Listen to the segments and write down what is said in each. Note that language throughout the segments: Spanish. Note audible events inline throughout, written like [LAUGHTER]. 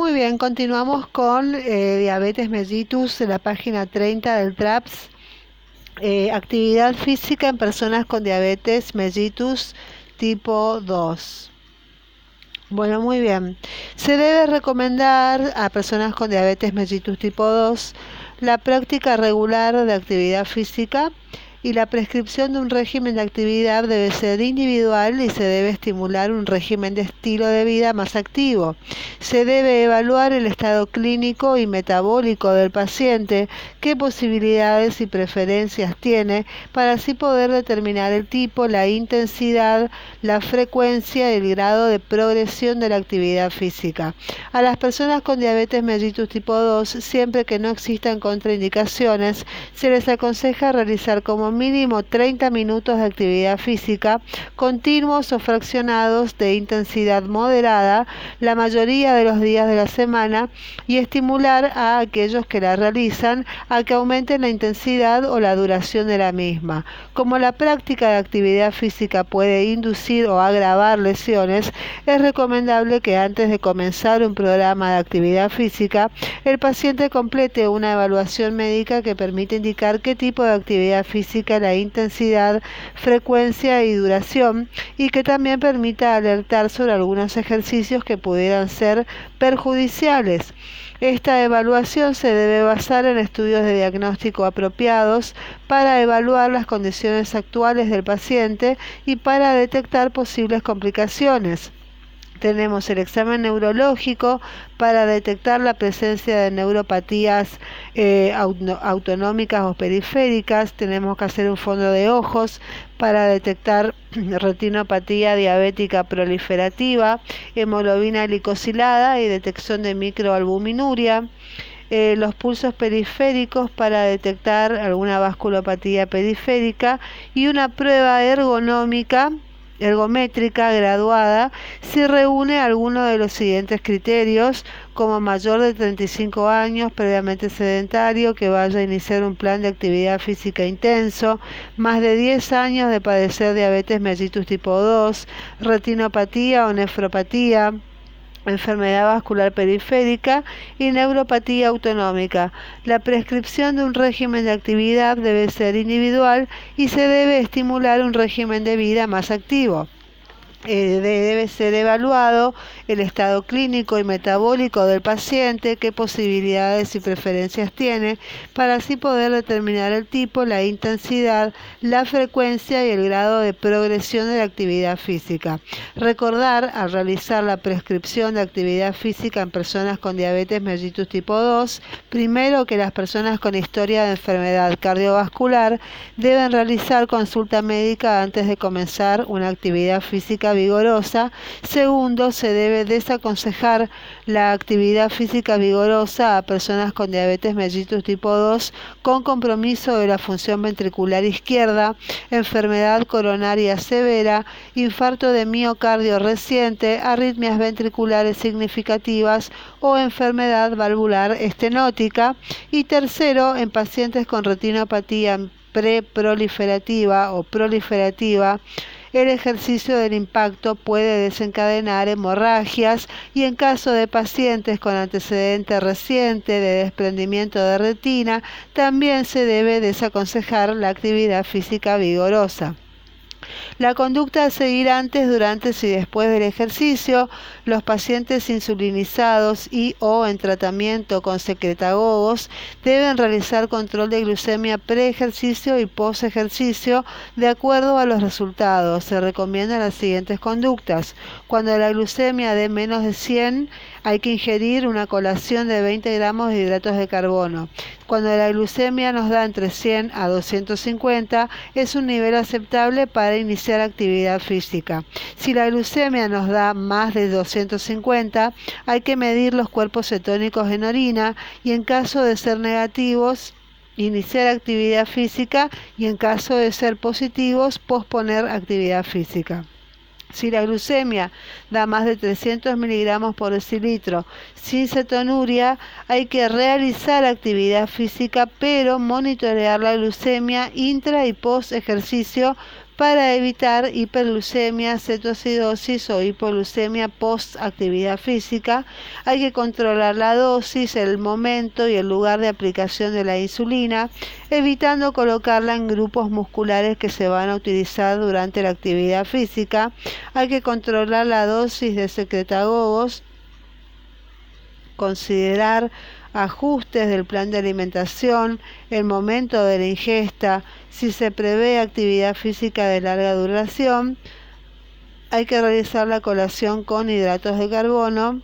muy bien, continuamos con eh, diabetes mellitus en la página 30 del TRAPS. Eh, actividad física en personas con diabetes mellitus tipo 2. Bueno, muy bien. Se debe recomendar a personas con diabetes mellitus tipo 2 la práctica regular de actividad física y la prescripción de un régimen de actividad debe ser individual y se debe estimular un régimen de estilo de vida más activo. Se debe evaluar el estado clínico y metabólico del paciente, qué posibilidades y preferencias tiene, para así poder determinar el tipo, la intensidad, la frecuencia y el grado de progresión de la actividad física. A las personas con diabetes mellitus tipo 2, siempre que no existan contraindicaciones, se les aconseja realizar como mínimo 30 minutos de actividad física continuos o fraccionados de intensidad moderada la mayoría de los días de la semana y estimular a aquellos que la realizan a que aumenten la intensidad o la duración de la misma. Como la práctica de actividad física puede inducir o agravar lesiones, es recomendable que antes de comenzar un programa de actividad física, el paciente complete una evaluación médica que permite indicar qué tipo de actividad física la intensidad, frecuencia y duración y que también permita alertar sobre algunos ejercicios que pudieran ser perjudiciales. Esta evaluación se debe basar en estudios de diagnóstico apropiados para evaluar las condiciones actuales del paciente y para detectar posibles complicaciones. Tenemos el examen neurológico para detectar la presencia de neuropatías eh, autonómicas o periféricas. Tenemos que hacer un fondo de ojos para detectar [CLEARS THROAT] retinopatía diabética proliferativa, hemoglobina glicosilada y detección de microalbuminuria. Eh, los pulsos periféricos para detectar alguna vasculopatía periférica y una prueba ergonómica ergométrica graduada si reúne alguno de los siguientes criterios, como mayor de 35 años, previamente sedentario, que vaya a iniciar un plan de actividad física intenso, más de 10 años de padecer diabetes mellitus tipo 2, retinopatía o nefropatía, enfermedad vascular periférica y neuropatía autonómica. La prescripción de un régimen de actividad debe ser individual y se debe estimular un régimen de vida más activo. Eh, debe ser evaluado el estado clínico y metabólico del paciente, qué posibilidades y preferencias tiene, para así poder determinar el tipo, la intensidad, la frecuencia y el grado de progresión de la actividad física. Recordar al realizar la prescripción de actividad física en personas con diabetes mellitus tipo 2, primero que las personas con historia de enfermedad cardiovascular deben realizar consulta médica antes de comenzar una actividad física vigorosa. Segundo, se debe desaconsejar la actividad física vigorosa a personas con diabetes mellitus tipo 2 con compromiso de la función ventricular izquierda, enfermedad coronaria severa, infarto de miocardio reciente, arritmias ventriculares significativas o enfermedad valvular estenótica. Y tercero, en pacientes con retinopatía preproliferativa o proliferativa, el ejercicio del impacto puede desencadenar hemorragias y en caso de pacientes con antecedente reciente de desprendimiento de retina, también se debe desaconsejar la actividad física vigorosa. La conducta a seguir antes, durante y después del ejercicio, los pacientes insulinizados y o en tratamiento con secretagogos deben realizar control de glucemia pre-ejercicio y post-ejercicio de acuerdo a los resultados. Se recomiendan las siguientes conductas. Cuando la glucemia de menos de 100 hay que ingerir una colación de 20 gramos de hidratos de carbono. Cuando la glucemia nos da entre 100 a 250, es un nivel aceptable para iniciar actividad física. Si la glucemia nos da más de 250, hay que medir los cuerpos cetónicos en orina y en caso de ser negativos, iniciar actividad física y en caso de ser positivos, posponer actividad física. Si la glucemia da más de 300 miligramos por decilitro. Sin cetonuria, hay que realizar actividad física, pero monitorear la glucemia intra y post ejercicio para evitar hiperglucemia, cetoacidosis o hipoglucemia post actividad física. Hay que controlar la dosis, el momento y el lugar de aplicación de la insulina, evitando colocarla en grupos musculares que se van a utilizar durante la actividad física. Hay que controlar la dosis de secretagogos, considerar ajustes del plan de alimentación, el momento de la ingesta, si se prevé actividad física de larga duración, hay que realizar la colación con hidratos de carbono,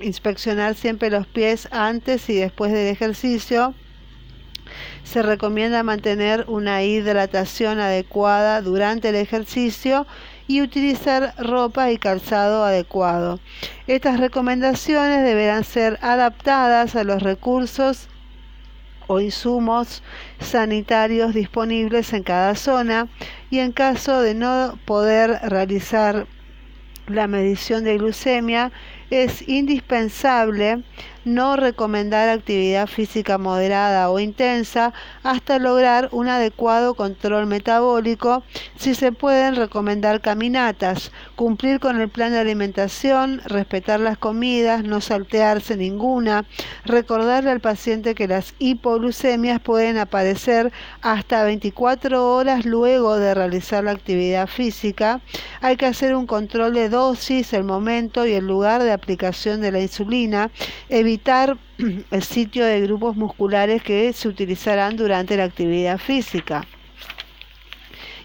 inspeccionar siempre los pies antes y después del ejercicio. Se recomienda mantener una hidratación adecuada durante el ejercicio y utilizar ropa y calzado adecuado. Estas recomendaciones deberán ser adaptadas a los recursos o insumos sanitarios disponibles en cada zona y en caso de no poder realizar la medición de glucemia es indispensable no recomendar actividad física moderada o intensa hasta lograr un adecuado control metabólico. Si se pueden recomendar caminatas, cumplir con el plan de alimentación, respetar las comidas, no saltearse ninguna, recordarle al paciente que las hipoglucemias pueden aparecer hasta 24 horas luego de realizar la actividad física. Hay que hacer un control de dosis, el momento y el lugar de aplicación de la insulina, [CLEARS THROAT] el sitio de grupos musculares que se utilizarán durante la actividad física.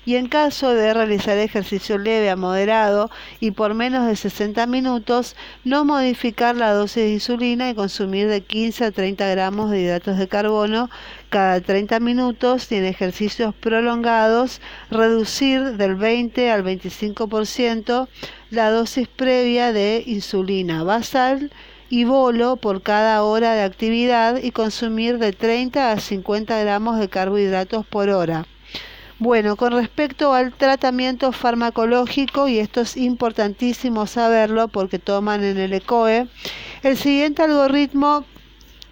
Y en caso de realizar ejercicio leve a moderado y por menos de 60 minutos, no modificar la dosis de insulina y consumir de 15 a 30 gramos de hidratos de carbono cada 30 minutos y en ejercicios prolongados, reducir del 20 al 25% la dosis previa de insulina basal y bolo por cada hora de actividad y consumir de 30 a 50 gramos de carbohidratos por hora. Bueno, con respecto al tratamiento farmacológico, y esto es importantísimo saberlo porque toman en el ECOE, el siguiente algoritmo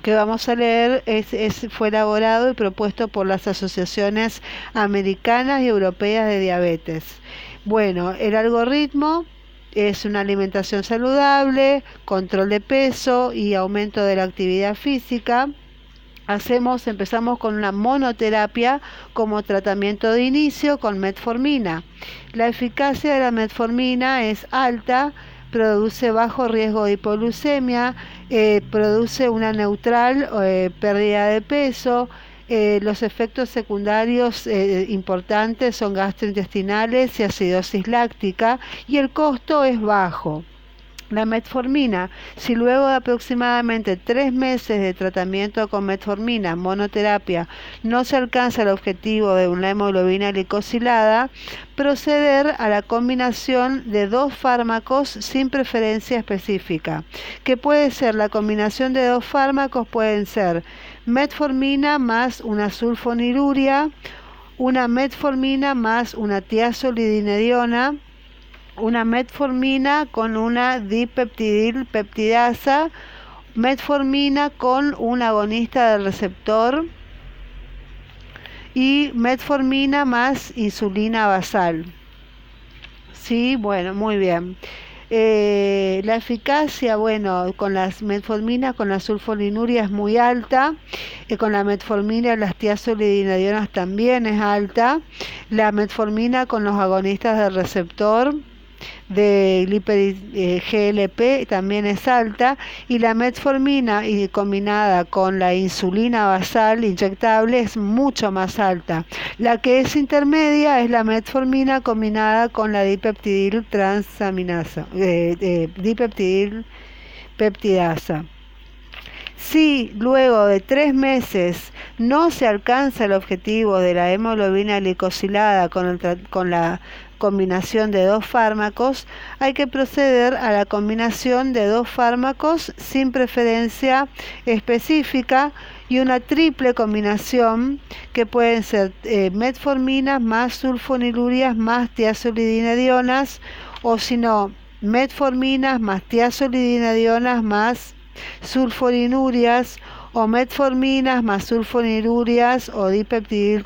que vamos a leer es, fue elaborado y propuesto por las asociaciones americanas y europeas de diabetes. Bueno, el algoritmo es una alimentación saludable, control de peso y aumento de la actividad física. Hacemos, empezamos con una monoterapia como tratamiento de inicio con metformina. La eficacia de la metformina es alta, produce bajo riesgo de hipoglucemia, eh, produce una neutral eh, pérdida de peso, eh, los efectos secundarios eh, importantes son gastrointestinales y acidosis láctica y el costo es bajo. La metformina, si luego de aproximadamente tres meses de tratamiento con metformina monoterapia no se alcanza el objetivo de una hemoglobina glicosilada, proceder a la combinación de dos fármacos sin preferencia específica, que puede ser la combinación de dos fármacos, pueden ser metformina más una sulfoniluria, una metformina más una tiazolidinediona, una metformina con una dipeptidil peptidasa, metformina con un agonista del receptor y metformina más insulina basal. Sí, bueno, muy bien. Eh, la eficacia, bueno, con las metforminas, con la sulfoninuria es muy alta, y con la metformina, las tiazolidinedionas también es alta, la metformina con los agonistas del receptor, de eh, GLP también es alta y la metformina y combinada con la insulina basal inyectable es mucho más alta. La que es intermedia es la metformina combinada con la dipeptidil transaminasa, eh, dipeptidil peptidasa. Si luego de tres meses no se alcanza el objetivo de la hemoglobina glicosilada con, con la combinación de dos fármacos, hay que proceder a la combinación de dos fármacos sin preferencia específica y una triple combinación que pueden ser eh, metforminas más sulfonilurias más tiazolidinedionas o si no metforminas más tiazolidinedionas más sulfoninurias o metforminas más sulfonirurias o dipeptidil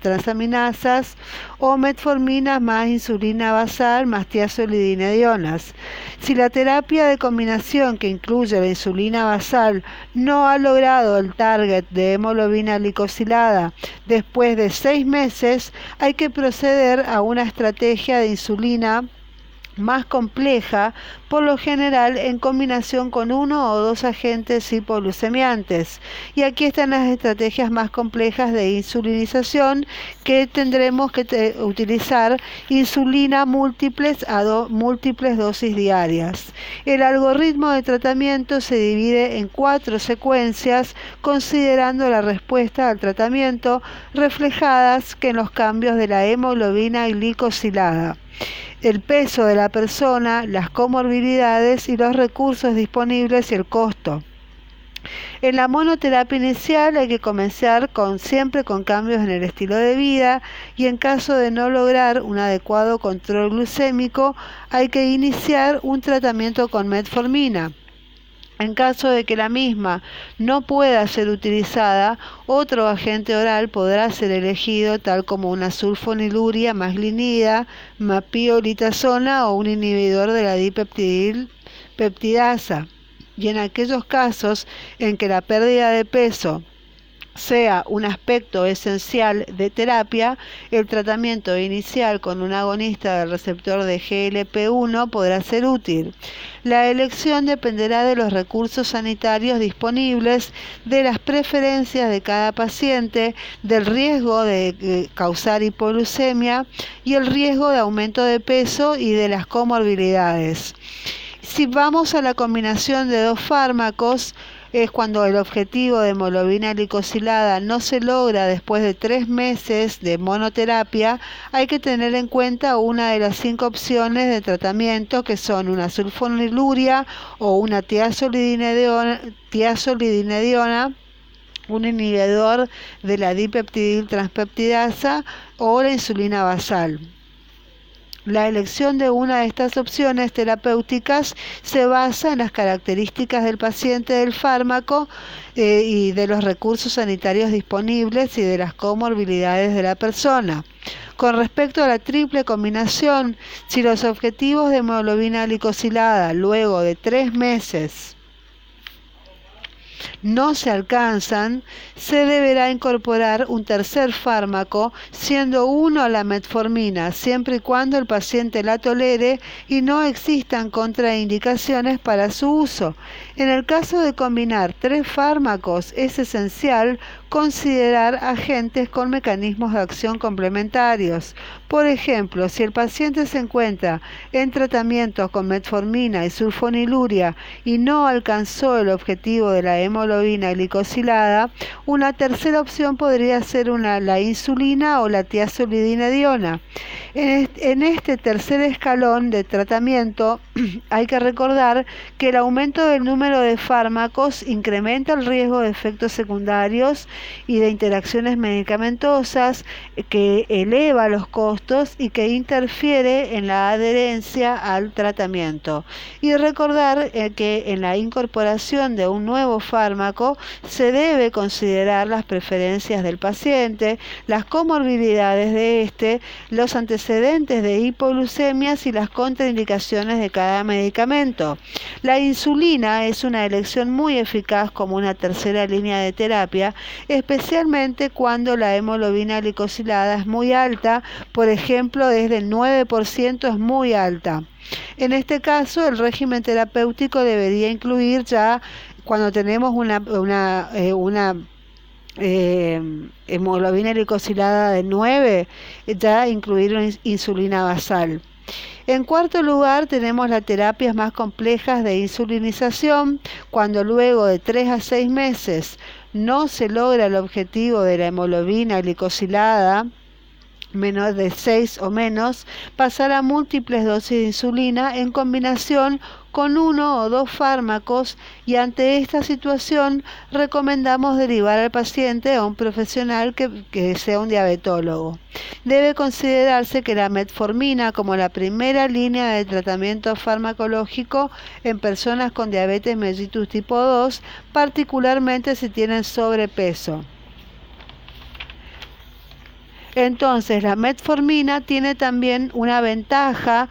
transaminasas o metforminas más insulina basal más tiazolidinedionas. Si la terapia de combinación que incluye la insulina basal no ha logrado el target de hemoglobina glicosilada después de seis meses, hay que proceder a una estrategia de insulina más compleja, por lo general en combinación con uno o dos agentes hipoglucemiantes. Y aquí están las estrategias más complejas de insulinización que tendremos que utilizar insulina múltiples a múltiples dosis diarias. El algoritmo de tratamiento se divide en cuatro secuencias considerando la respuesta al tratamiento reflejadas que en los cambios de la hemoglobina glicosilada el peso de la persona, las comorbilidades y los recursos disponibles y el costo. En la monoterapia inicial hay que comenzar con, siempre con cambios en el estilo de vida y en caso de no lograr un adecuado control glucémico hay que iniciar un tratamiento con metformina. En caso de que la misma no pueda ser utilizada, otro agente oral podrá ser elegido, tal como una sulfoniluria maslinida, mapiolitazona o un inhibidor de la dipeptidil peptidasa. Y en aquellos casos en que la pérdida de peso sea un aspecto esencial de terapia, el tratamiento inicial con un agonista del receptor de GLP-1 podrá ser útil. La elección dependerá de los recursos sanitarios disponibles, de las preferencias de cada paciente, del riesgo de eh, causar hipoglucemia y el riesgo de aumento de peso y de las comorbilidades. Si vamos a la combinación de dos fármacos, es cuando el objetivo de hemoglobina glicosilada no se logra después de tres meses de monoterapia, hay que tener en cuenta una de las cinco opciones de tratamiento que son una sulfoniluria o una tiazolidinediona, un inhibidor de la dipeptidil transpeptidasa o la insulina basal. La elección de una de estas opciones terapéuticas se basa en las características del paciente del fármaco eh, y de los recursos sanitarios disponibles y de las comorbilidades de la persona. Con respecto a la triple combinación, si los objetivos de hemoglobina glicosilada luego de tres meses no se alcanzan, se deberá incorporar un tercer fármaco, siendo uno la metformina, siempre y cuando el paciente la tolere y no existan contraindicaciones para su uso. En el caso de combinar tres fármacos, es esencial considerar agentes con mecanismos de acción complementarios. Por ejemplo, si el paciente se encuentra en tratamiento con metformina y sulfoniluria y no alcanzó el objetivo de la hemoglobina glicosilada, una tercera opción podría ser una, la insulina o la tiazolidinediona. En, en este tercer escalón de tratamiento [CLEARS THROAT] hay que recordar que el aumento del número de fármacos incrementa el riesgo de efectos secundarios y de interacciones medicamentosas que eleva los costos y que interfiere en la adherencia al tratamiento. Y recordar eh, que en la incorporación de un nuevo fármaco se debe considerar las preferencias del paciente, las comorbilidades de este, los antecedentes de hipoglucemias y las contraindicaciones de cada medicamento. La insulina es una elección muy eficaz como una tercera línea de terapia, especialmente cuando la hemoglobina glicosilada es muy alta, por ejemplo, desde el 9% es muy alta. En este caso, el régimen terapéutico debería incluir ya cuando tenemos una, una, eh, eh, hemoglobina glicosilada de 9, ya incluir una insulina basal. En cuarto lugar, tenemos las terapias más complejas de insulinización, cuando luego de 3 a 6 meses no se logra el objetivo de la hemoglobina glicosilada, menor de 6 o menos, pasar a múltiples dosis de insulina en combinación con uno o dos fármacos y ante esta situación recomendamos derivar al paciente a un profesional que, que, sea un diabetólogo. Debe considerarse que la metformina como la primera línea de tratamiento farmacológico en personas con diabetes mellitus tipo 2, particularmente si tienen sobrepeso. Entonces, la metformina tiene también una ventaja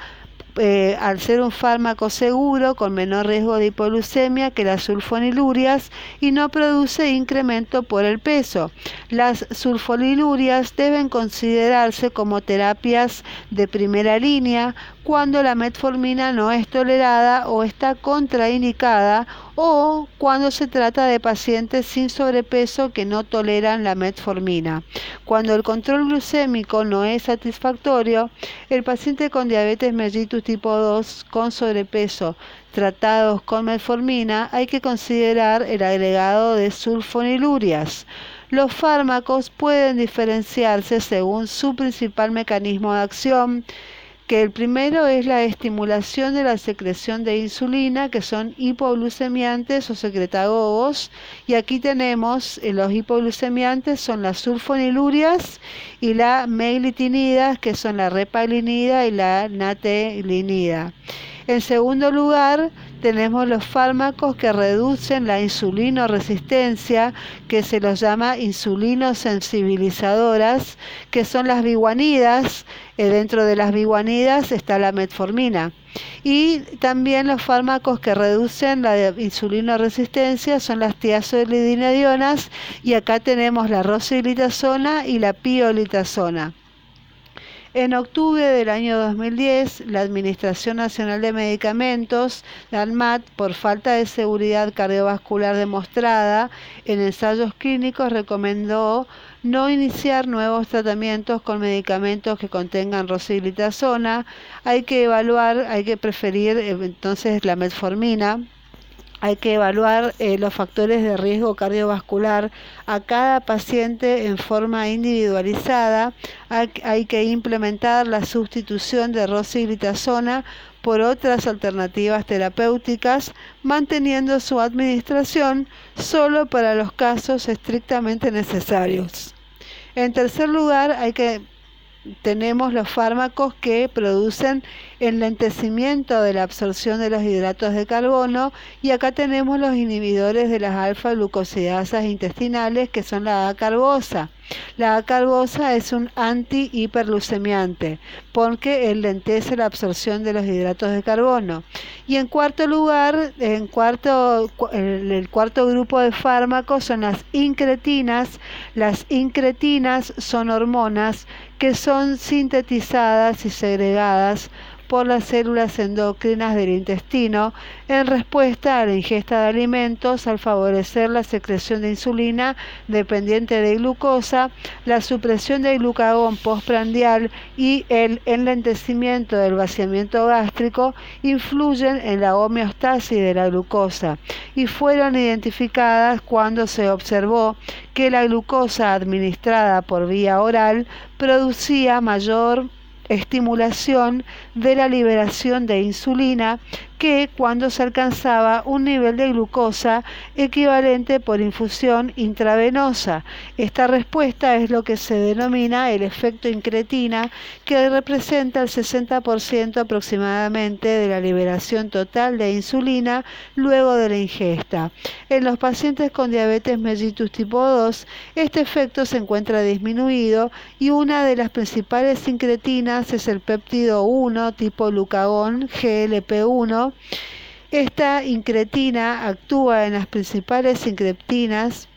eh, al ser un fármaco seguro con menor riesgo de hipoglucemia que las sulfonilurias y no produce incremento por el peso. Las sulfonilurias deben considerarse como terapias de primera línea cuando la metformina no es tolerada o está contraindicada o cuando se trata de pacientes sin sobrepeso que no toleran la metformina. Cuando el control glucémico no es satisfactorio, el paciente con diabetes mellitus tipo 2 con sobrepeso tratados con metformina hay que considerar el agregado de sulfonilurias. Los fármacos pueden diferenciarse según su principal mecanismo de acción que el primero es la estimulación de la secreción de insulina, que son hipoglucemiantes o secretagogos, y aquí tenemos eh, los hipoglucemiantes son las sulfonilurias y la meilitinida, que son la repalinida y la natelinida. En segundo lugar, tenemos los fármacos que reducen la insulinoresistencia, que se los llama insulinosensibilizadoras, que son las biguanidas. Eh, dentro de las biguanidas está la metformina. Y también los fármacos que reducen la insulinoresistencia son las tiazolidinedionas y acá tenemos la rosiglitazona y la piolitazona. En octubre del año 2010, la Administración Nacional de Medicamentos, la ANMAT, por falta de seguridad cardiovascular demostrada en ensayos clínicos, recomendó no iniciar nuevos tratamientos con medicamentos que contengan rosiglitazona. Hay que evaluar, hay que preferir eh, entonces la metformina hay que evaluar eh, los factores de riesgo cardiovascular a cada paciente en forma individualizada. Hay, que implementar la sustitución de rosiglitazona por otras alternativas terapéuticas, manteniendo su administración solo para los casos estrictamente necesarios. En tercer lugar, hay que tenemos los fármacos que producen enlentecimiento de la absorción de los hidratos de carbono y acá tenemos los inhibidores de las alfa glucosidasas intestinales que son la acarbosa. La acarbosa es un antihiperlucemiante porque enlentece la absorción de los hidratos de carbono. Y en cuarto lugar, en cuarto, el cuarto grupo de fármacos son las incretinas. Las incretinas son hormonas que son sintetizadas y segregadas por las células endocrinas del intestino en respuesta a la ingesta de alimentos al favorecer la secreción de insulina dependiente de glucosa, la supresión del glucagón postprandial y el enlentecimiento del vaciamiento gástrico influyen en la homeostasis de la glucosa y fueron identificadas cuando se observó que la glucosa administrada por vía oral producía mayor estimulación de la liberación de insulina que cuando se alcanzaba un nivel de glucosa equivalente por infusión intravenosa. Esta respuesta es lo que se denomina el efecto incretina, que representa el 60% aproximadamente de la liberación total de insulina luego de la ingesta. En los pacientes con diabetes mellitus tipo 2, este efecto se encuentra disminuido y una de las principales incretinas es el péptido 1 tipo glucagón GLP1 esta incretina actúa en las principales incretinas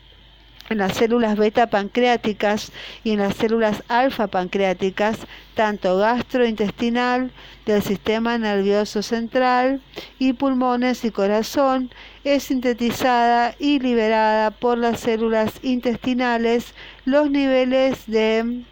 en las células beta pancreáticas y en las células alfa pancreáticas, tanto gastrointestinal, del sistema nervioso central y pulmones y corazón, es sintetizada y liberada por las células intestinales. Los niveles de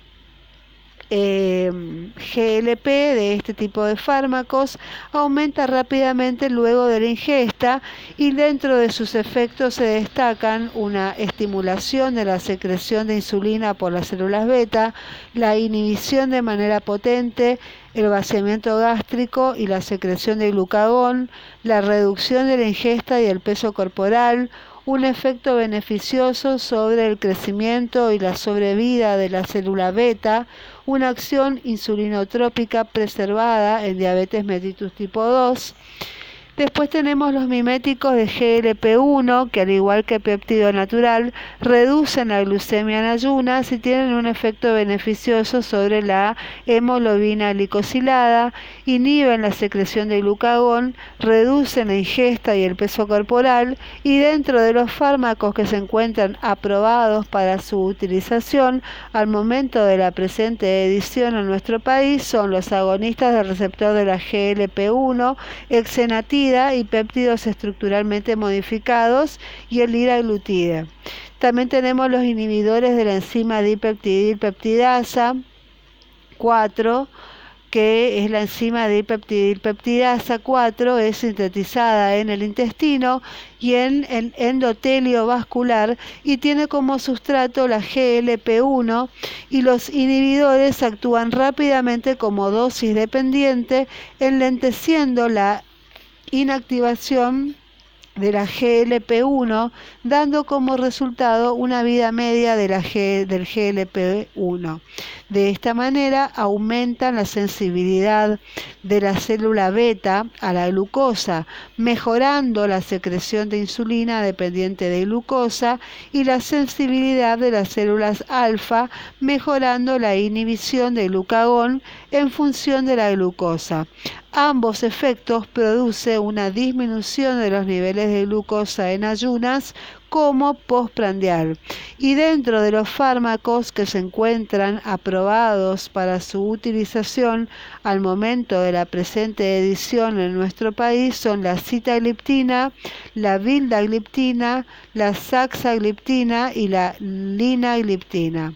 Em, GLP de este tipo de fármacos aumenta rápidamente luego de la ingesta y dentro de sus efectos se destacan una estimulación de la secreción de insulina por las células beta, la inhibición de manera potente el vaciamiento gástrico y la secreción de glucagón, la reducción de la ingesta y el peso corporal, un efecto beneficioso sobre el crecimiento y la sobrevida de la célula beta, una acción insulinotrópica preservada en diabetes mellitus tipo 2, Después tenemos los miméticos de GLP-1, que al igual que péptido natural, reducen la glucemia en ayunas y tienen un efecto beneficioso sobre la hemoglobina glicosilada, inhiben la secreción de glucagón, reducen la ingesta y el peso corporal y dentro de los fármacos que se encuentran aprobados para su utilización al momento de la presente edición en nuestro país son los agonistas del receptor de la GLP-1, y péptidos estructuralmente modificados y el liraglutide. También tenemos los inhibidores de la enzima dipeptidilpeptidasa 4 que es la enzima dipeptidilpeptidasa 4, es sintetizada en el intestino y en el endotelio vascular y tiene como sustrato la GLP1 y los inhibidores actúan rápidamente como dosis dependiente, enlenteciendo la inactivación de la GLP1, dando como resultado una vida media de la del GLP1. De esta manera aumenta la sensibilidad de la célula beta a la glucosa, mejorando la secreción de insulina dependiente de glucosa y la sensibilidad de las células alfa, mejorando la inhibición de glucagón en función de la glucosa. Ambos efectos producen una disminución de los niveles de glucosa en ayunas como postprandial. Y dentro de los fármacos que se encuentran aprobados para su utilización al momento de la presente edición en nuestro país son la citagliptina, la vildagliptina, la saxagliptina y la linagliptina.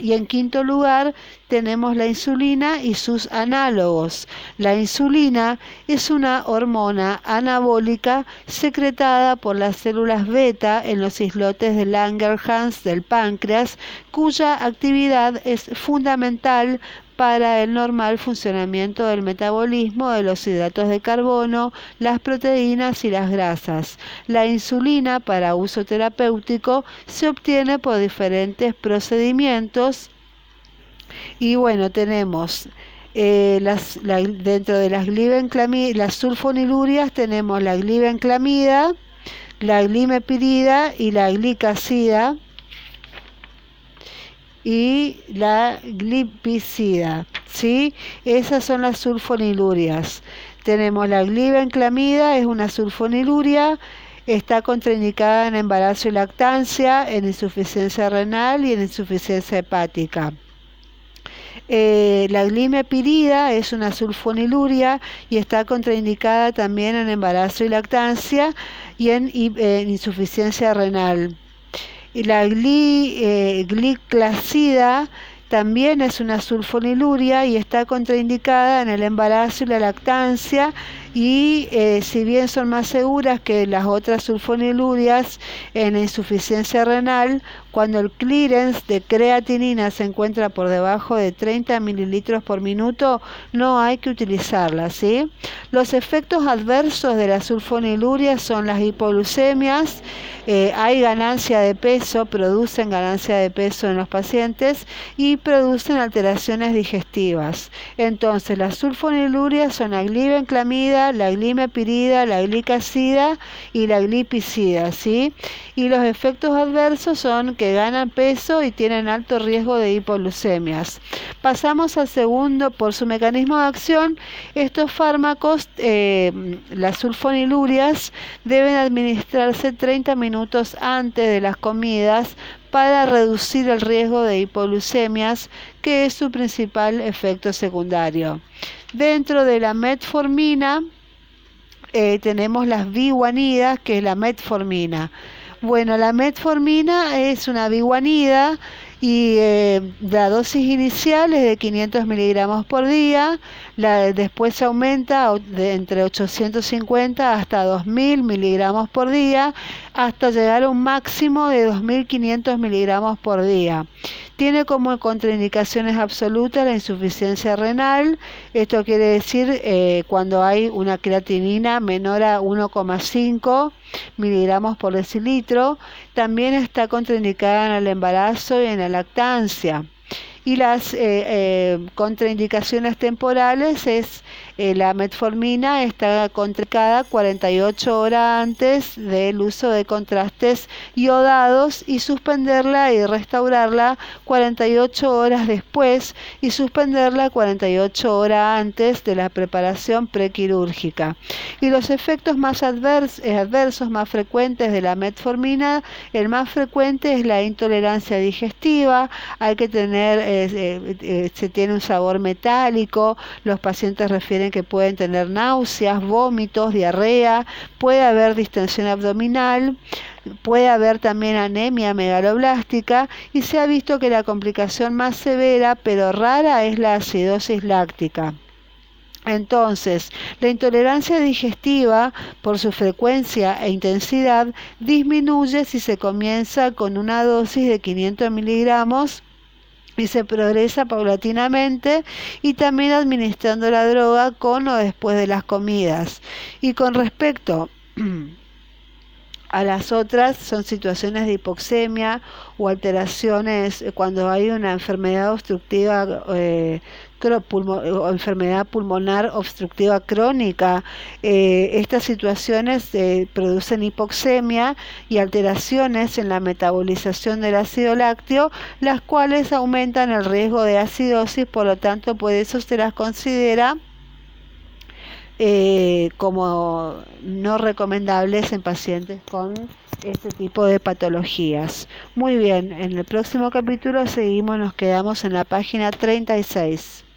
Y en quinto lugar tenemos la insulina y sus análogos. La insulina es una hormona anabólica secretada por las células beta en los islotes de Langerhans del páncreas, cuya actividad es fundamental para el normal funcionamiento del metabolismo de los hidratos de carbono, las proteínas y las grasas. La insulina para uso terapéutico se obtiene por diferentes procedimientos y bueno, tenemos eh, dentro de las, las sulfonilurias tenemos la glibenclamida, la glimepirida y la glicacida y la glipicida, ¿sí? Esas son las sulfonilurias. Tenemos la glibenclamida, es una sulfoniluria, está contraindicada en embarazo y lactancia, en insuficiencia renal y en insuficiencia hepática. Eh, la glimepirida es una sulfoniluria y está contraindicada también en embarazo y lactancia y en insuficiencia renal. Y la eh, gliclacida también es una sulfoniluria y está contraindicada en el embarazo y la lactancia y eh, si bien son más seguras que las otras sulfonilurias en insuficiencia renal, cuando el clearance de creatinina se encuentra por debajo de 30 mililitros por minuto, no hay que utilizarla. ¿sí? Los efectos adversos de la sulfoniluria son las hipoglucemias, eh, hay ganancia de peso, producen ganancia de peso en los pacientes y producen alteraciones digestivas. Entonces, las sulfonilurias son la glibenclamida, la glimepirida, la glicacida y la glipicida. ¿sí? Y los efectos adversos son que ganan peso y tienen alto riesgo de hipoglucemias. Pasamos al segundo, por su mecanismo de acción, estos fármacos, eh, las sulfonilurias, deben administrarse 30 minutos antes de las comidas para reducir el riesgo de hipoglucemias, que es su principal efecto secundario. Dentro de la metformina eh, tenemos las biguanidas, que es la metformina. Bueno, la metformina es una biguanida y eh, la dosis inicial es de 500 miligramos por día, la, después se aumenta de entre 850 hasta 2000 miligramos por día, hasta llegar a un máximo de 2500 miligramos por día. Tiene como contraindicaciones absolutas la insuficiencia renal, esto quiere decir eh, cuando hay una creatinina menor a 1,5 miligramos por decilitro, también está contraindicada en el embarazo y en la lactancia y las eh, eh, contraindicaciones temporales es eh, la metformina está contraindicada 48 horas antes del uso de contrastes iodados y suspenderla y restaurarla 48 horas después y suspenderla 48 horas antes de la preparación prequirúrgica. Y los efectos más adversos más frecuentes de la metformina, el más frecuente es la intolerancia digestiva, hay que tener, se tiene un sabor metálico, los pacientes refieren que pueden tener náuseas, vómitos, diarrea, puede haber distensión abdominal, puede haber también anemia megaloblástica y se ha visto que la complicación más severa pero rara es la acidosis láctica. Entonces, la intolerancia digestiva, por su frecuencia e intensidad, disminuye si se comienza con una dosis de 500 miligramos y se progresa paulatinamente y también administrando la droga con o después de las comidas. Y con respecto [CLEARS THROAT] a las otras son situaciones de hipoxemia o alteraciones eh, cuando hay una enfermedad obstructiva eh, enfermedad pulmonar obstructiva crónica. Eh, estas situaciones producen hipoxemia y alteraciones en la metabolización del ácido lácteo, las cuales aumentan el riesgo de acidosis, por lo tanto, por eso se las considera eh, como no recomendables en pacientes con este tipo de patologías. Muy bien, en el próximo capítulo seguimos, nos quedamos en la página 36.